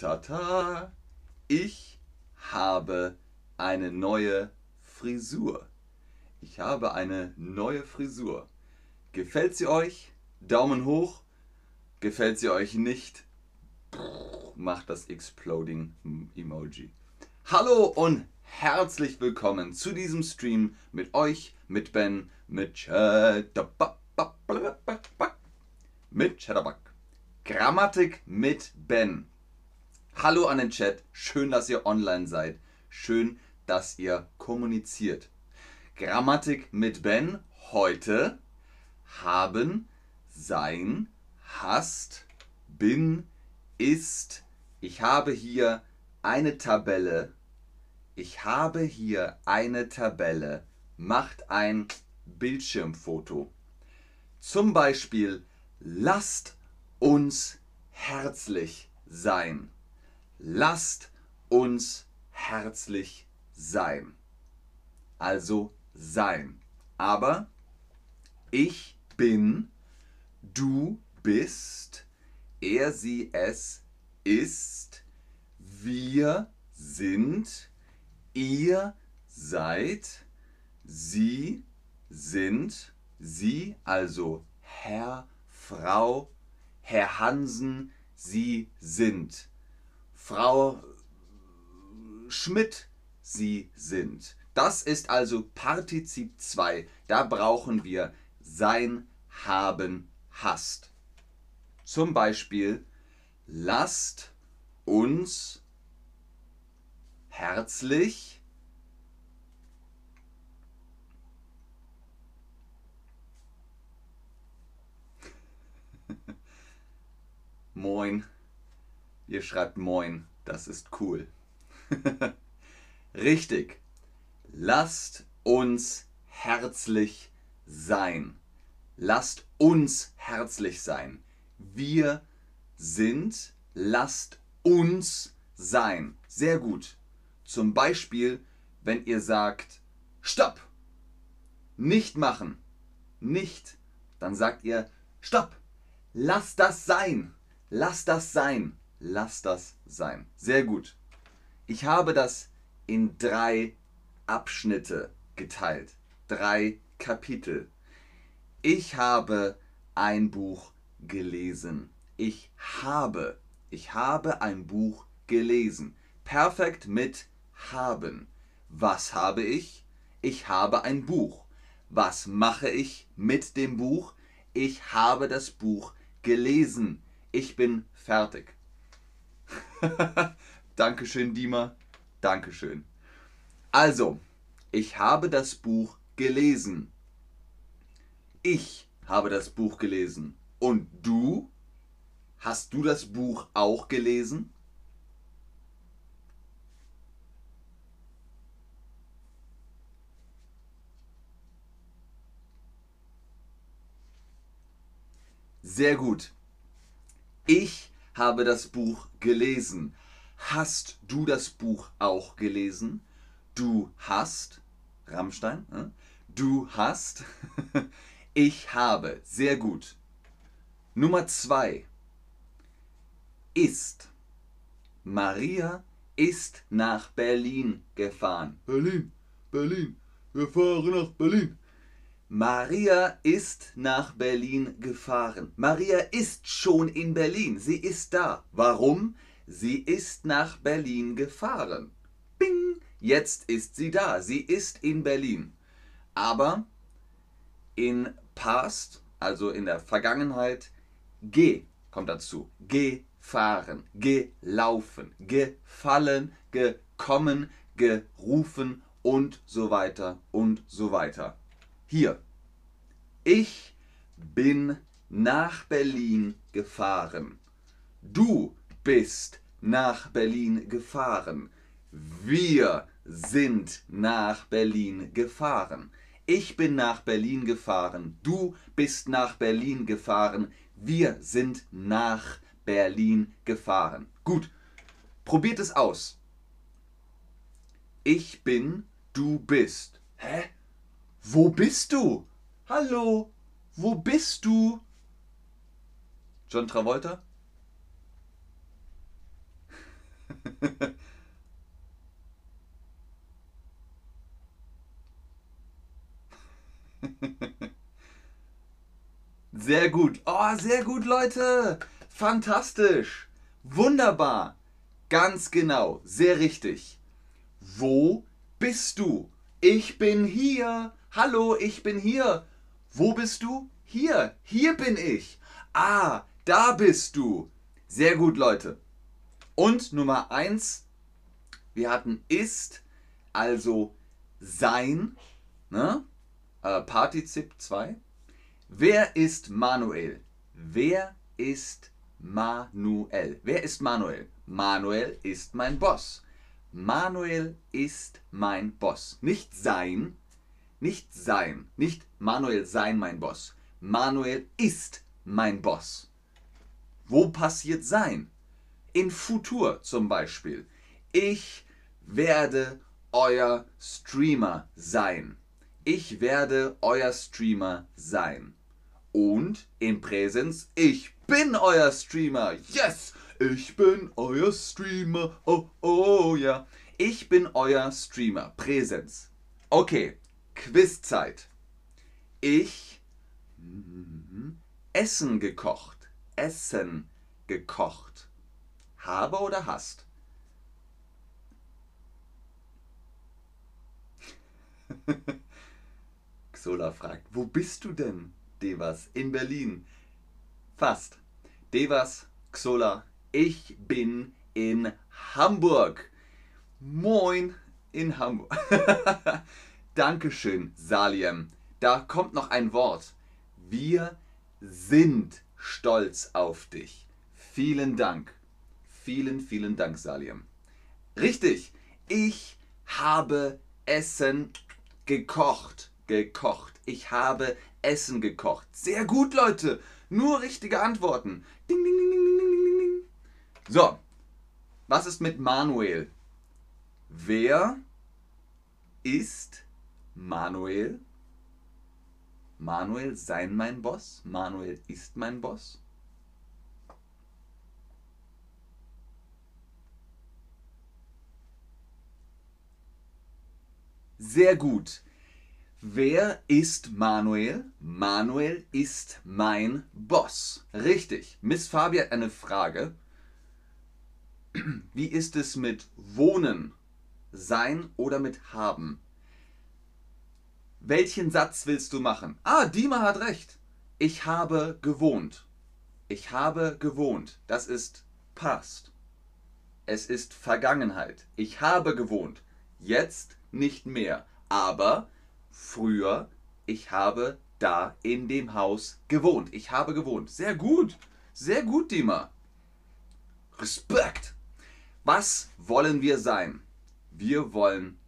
Tata, ich habe eine neue Frisur. Ich habe eine neue Frisur. Gefällt sie euch? Daumen hoch. Gefällt sie euch nicht? Macht das Exploding Emoji. Hallo und herzlich willkommen zu diesem Stream mit euch, mit Ben, mit Chatterbug. Mit Chatterbug. Grammatik mit Ben. Hallo an den Chat. Schön, dass ihr online seid. Schön, dass ihr kommuniziert. Grammatik mit Ben. Heute haben, sein, hast, bin, ist. Ich habe hier eine Tabelle. Ich habe hier eine Tabelle. Macht ein Bildschirmfoto. Zum Beispiel, lasst uns herzlich sein. Lasst uns herzlich sein. Also sein. Aber ich bin, du bist, er, sie, es ist, wir sind, ihr seid, sie sind, sie, also Herr, Frau, Herr Hansen, Sie sind. Frau Schmidt, Sie sind. Das ist also Partizip 2. Da brauchen wir sein, haben, hast. Zum Beispiel, lasst uns herzlich Moin. Ihr schreibt Moin. Das ist cool. Richtig. Lasst uns herzlich sein. Lasst uns herzlich sein. Wir sind, lasst uns sein. Sehr gut. Zum Beispiel, wenn ihr sagt, Stopp! Nicht machen. Nicht. Dann sagt ihr, Stopp! Lass das sein. Lass das sein. Lass das sein. Sehr gut. Ich habe das in drei Abschnitte geteilt. Drei Kapitel. Ich habe ein Buch gelesen. Ich habe. Ich habe ein Buch gelesen. Perfekt mit haben. Was habe ich? Ich habe ein Buch. Was mache ich mit dem Buch? Ich habe das Buch gelesen ich bin fertig. Dankeschön, Dima. Dankeschön. Also, ich habe das Buch gelesen. Ich habe das Buch gelesen. Und du? Hast du das Buch auch gelesen? Sehr gut. Ich habe das Buch gelesen. Hast du das Buch auch gelesen? Du hast, Rammstein, äh? du hast, ich habe, sehr gut. Nummer zwei ist. Maria ist nach Berlin gefahren. Berlin, Berlin, wir fahren nach Berlin. Maria ist nach Berlin gefahren. Maria ist schon in Berlin. Sie ist da. Warum? Sie ist nach Berlin gefahren. Bing! Jetzt ist sie da. Sie ist in Berlin. Aber in Past, also in der Vergangenheit, ge kommt dazu. Gefahren, gelaufen, gefallen, gekommen, gerufen und so weiter und so weiter. Hier. Ich bin nach Berlin gefahren. Du bist nach Berlin gefahren. Wir sind nach Berlin gefahren. Ich bin nach Berlin gefahren. Du bist nach Berlin gefahren. Wir sind nach Berlin gefahren. Gut, probiert es aus. Ich bin, du bist. Hä? Wo bist du? Hallo, wo bist du? John Travolta? Sehr gut. Oh, sehr gut, Leute. Fantastisch. Wunderbar. Ganz genau. Sehr richtig. Wo bist du? Ich bin hier. Hallo, ich bin hier. Wo bist du? Hier. Hier bin ich. Ah, da bist du. Sehr gut, Leute. Und Nummer eins. Wir hatten ist, also sein. Ne? Äh, Partizip 2. Wer ist Manuel? Wer ist Manuel? Wer ist Manuel? Manuel ist mein Boss. Manuel ist mein Boss. Nicht sein, nicht sein, nicht Manuel sein mein Boss. Manuel ist mein Boss. Wo passiert sein? In Futur zum Beispiel. Ich werde euer Streamer sein. Ich werde euer Streamer sein. Und im Präsens, ich bin euer Streamer. Yes, ich bin euer Streamer. Oh, oh, ja. Ich bin euer Streamer. Präsens. Okay, Quizzeit. Ich mm, Essen gekocht. Essen gekocht. Habe oder hast? Xola fragt, wo bist du denn? Devas in Berlin. Fast. Devas, Xola, ich bin in Hamburg. Moin in Hamburg. Dankeschön, Saliem. Da kommt noch ein Wort. Wir sind stolz auf dich. Vielen Dank. Vielen, vielen Dank, Saliem. Richtig, ich habe Essen gekocht. Gekocht. Ich habe Essen gekocht. Sehr gut, Leute. Nur richtige Antworten. Ding, ding, ding, ding, ding, ding. So, was ist mit Manuel? Wer ist Manuel? Manuel sein mein Boss? Manuel ist mein Boss? Sehr gut. Wer ist Manuel? Manuel ist mein Boss. Richtig. Miss Fabi hat eine Frage. Wie ist es mit Wohnen? Sein oder mit haben? Welchen Satz willst du machen? Ah, Dima hat recht. Ich habe gewohnt. Ich habe gewohnt. Das ist past. Es ist Vergangenheit. Ich habe gewohnt. Jetzt nicht mehr. Aber früher, ich habe da in dem Haus gewohnt. Ich habe gewohnt. Sehr gut. Sehr gut, Dima. Respekt. Was wollen wir sein? Wir wollen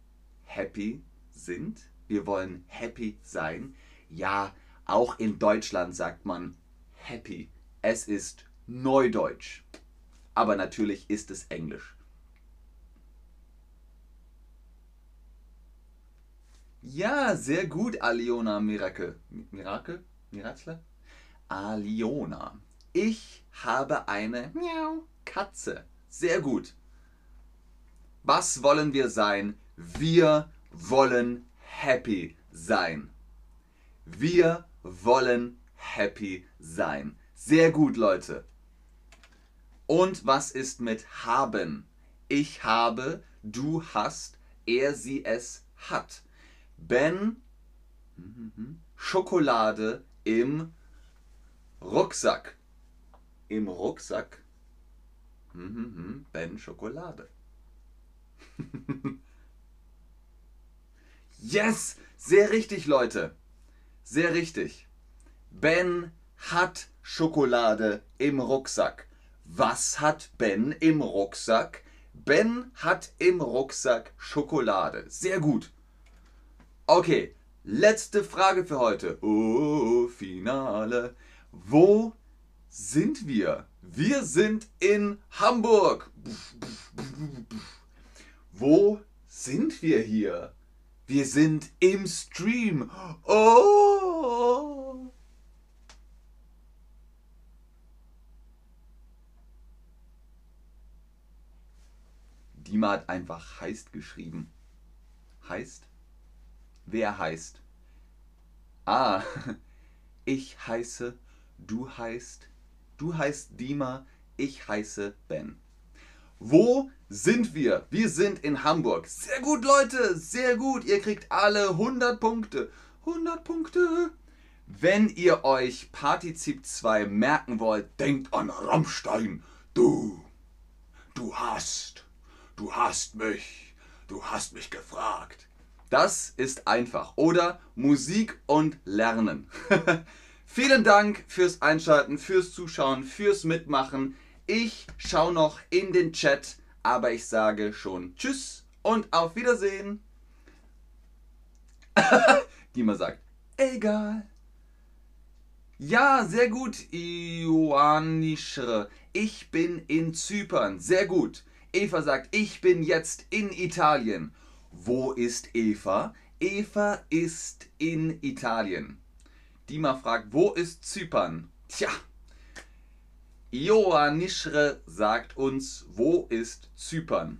happy sind. Wir wollen happy sein. Ja, auch in Deutschland sagt man happy. Es ist Neudeutsch. Aber natürlich ist es Englisch. Ja, sehr gut, Aliona Miracle. Miracle? Miracle? Aliona. Ich habe eine Miau Katze. Sehr gut. Was wollen wir sein? Wir wollen happy sein. Wir wollen happy sein. Sehr gut, Leute. Und was ist mit haben? Ich habe, du hast, er, sie, es hat. Ben Schokolade im Rucksack. Im Rucksack. Ben Schokolade. yes! Sehr richtig, Leute. Sehr richtig. Ben hat Schokolade im Rucksack. Was hat Ben im Rucksack? Ben hat im Rucksack Schokolade. Sehr gut. Okay, letzte Frage für heute. Oh, Finale. Wo sind wir? Wir sind in Hamburg. Wo sind wir hier? Wir sind im Stream. Oh! Dima hat einfach heißt geschrieben. Heißt? Wer heißt? Ah, ich heiße du heißt, du heißt Dima, ich heiße Ben. Wo sind wir? Wir sind in Hamburg. Sehr gut, Leute, sehr gut. Ihr kriegt alle 100 Punkte. 100 Punkte. Wenn ihr euch Partizip 2 merken wollt, denkt an Rammstein. Du, du hast, du hast mich, du hast mich gefragt. Das ist einfach. Oder Musik und Lernen. Vielen Dank fürs Einschalten, fürs Zuschauen, fürs Mitmachen. Ich schaue noch in den Chat, aber ich sage schon Tschüss und auf Wiedersehen. Dima sagt, egal. Ja, sehr gut, Ioannischre. Ich bin in Zypern. Sehr gut. Eva sagt, ich bin jetzt in Italien. Wo ist Eva? Eva ist in Italien. Dima fragt, wo ist Zypern? Tja. Ioannischre sagt uns, wo ist Zypern?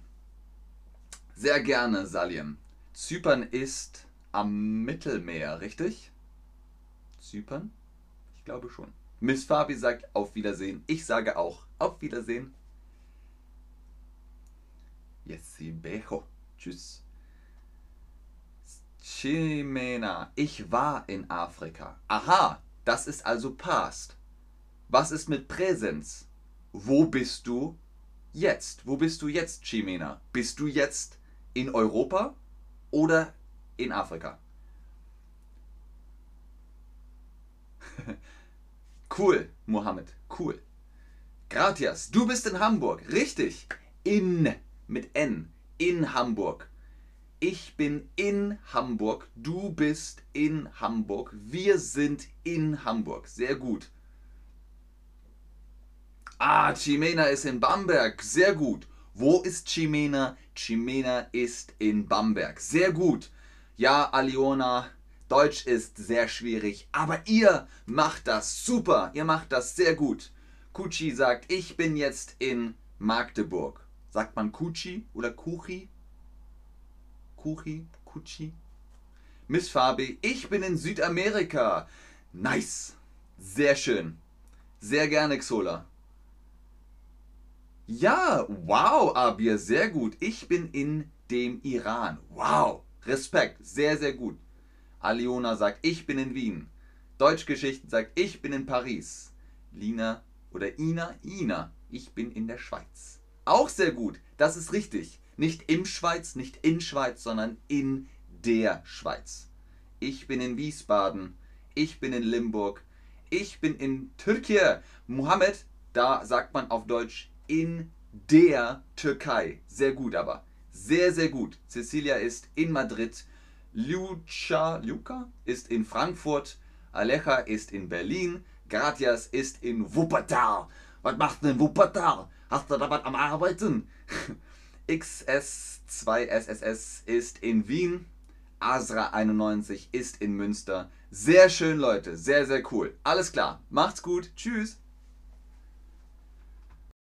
Sehr gerne, Salim. Zypern ist am Mittelmeer, richtig? Zypern? Ich glaube schon. Miss Fabi sagt auf Wiedersehen. Ich sage auch auf Wiedersehen. Yes, bejo. Tschüss. Chimena. Ich war in Afrika. Aha, das ist also past. Was ist mit Präsenz? Wo bist du jetzt? Wo bist du jetzt, Chimena? Bist du jetzt in Europa oder in Afrika? Cool, Mohammed, cool. Gratias, du bist in Hamburg. Richtig. In mit N. In Hamburg. Ich bin in Hamburg. Du bist in Hamburg. Wir sind in Hamburg. Sehr gut. Ah, Chimena ist in Bamberg. Sehr gut. Wo ist Chimena? Chimena ist in Bamberg. Sehr gut. Ja, Aliona, Deutsch ist sehr schwierig, aber ihr macht das super. Ihr macht das sehr gut. Kuchi sagt, ich bin jetzt in Magdeburg. Sagt man Kuchi oder Kuchi? Kuchi, Kuchi? Miss Fabi, ich bin in Südamerika. Nice. Sehr schön. Sehr gerne, Xola. Ja, wow, Abir, sehr gut. Ich bin in dem Iran. Wow, Respekt, sehr, sehr gut. Aliona sagt, ich bin in Wien. Deutschgeschichten sagt, ich bin in Paris. Lina oder Ina, Ina, ich bin in der Schweiz. Auch sehr gut, das ist richtig. Nicht im Schweiz, nicht in Schweiz, sondern in der Schweiz. Ich bin in Wiesbaden. Ich bin in Limburg. Ich bin in Türkei. Mohammed, da sagt man auf Deutsch in der Türkei. Sehr gut aber. Sehr, sehr gut. Cecilia ist in Madrid. Lucha, Luca ist in Frankfurt, Alecha ist in Berlin, Gratias ist in Wuppertal. Was machst du in Wuppertal? Hast du da was am Arbeiten? XS2SSS ist in Wien, Asra91 ist in Münster. Sehr schön, Leute, sehr, sehr cool. Alles klar, macht's gut, tschüss.